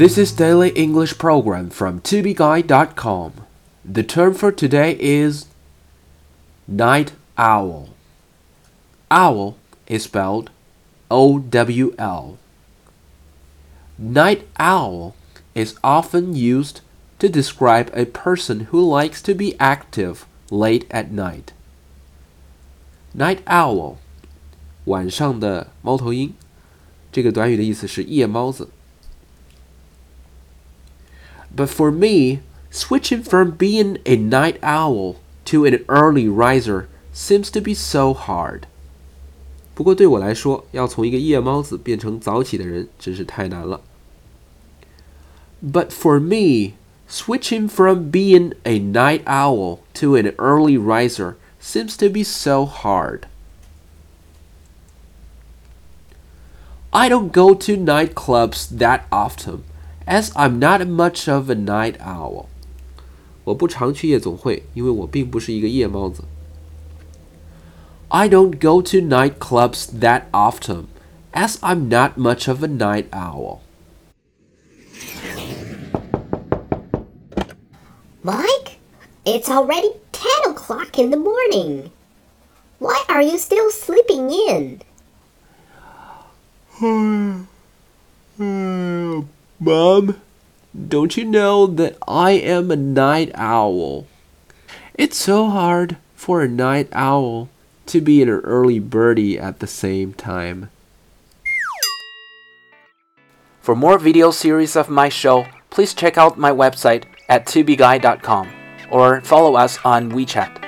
This is daily English program from tobeguide.com. The term for today is night owl. Owl is spelled O W L. Night owl is often used to describe a person who likes to be active late at night. Night owl，晚上的猫头鹰，这个短语的意思是夜猫子。 but for me, switching from being a night owl to an early riser seems to be so hard. 不过对我来说，要从一个夜猫子变成早起的人，真是太难了。But for me, switching from being a night owl to an early riser seems to be so hard. I don't go to nightclubs that often as I'm not much of a night owl. 我不常去夜总会，因为我并不是一个夜猫子。I don't go to nightclubs that often, as I'm not much of a night owl. Mike, it's already 10 o'clock in the morning. Why are you still sleeping in? Mom, don't you know that I am a night owl? It's so hard for a night owl to be an early birdie at the same time. For more video series of my show, please check out my website at tubeguy.com or follow us on WeChat.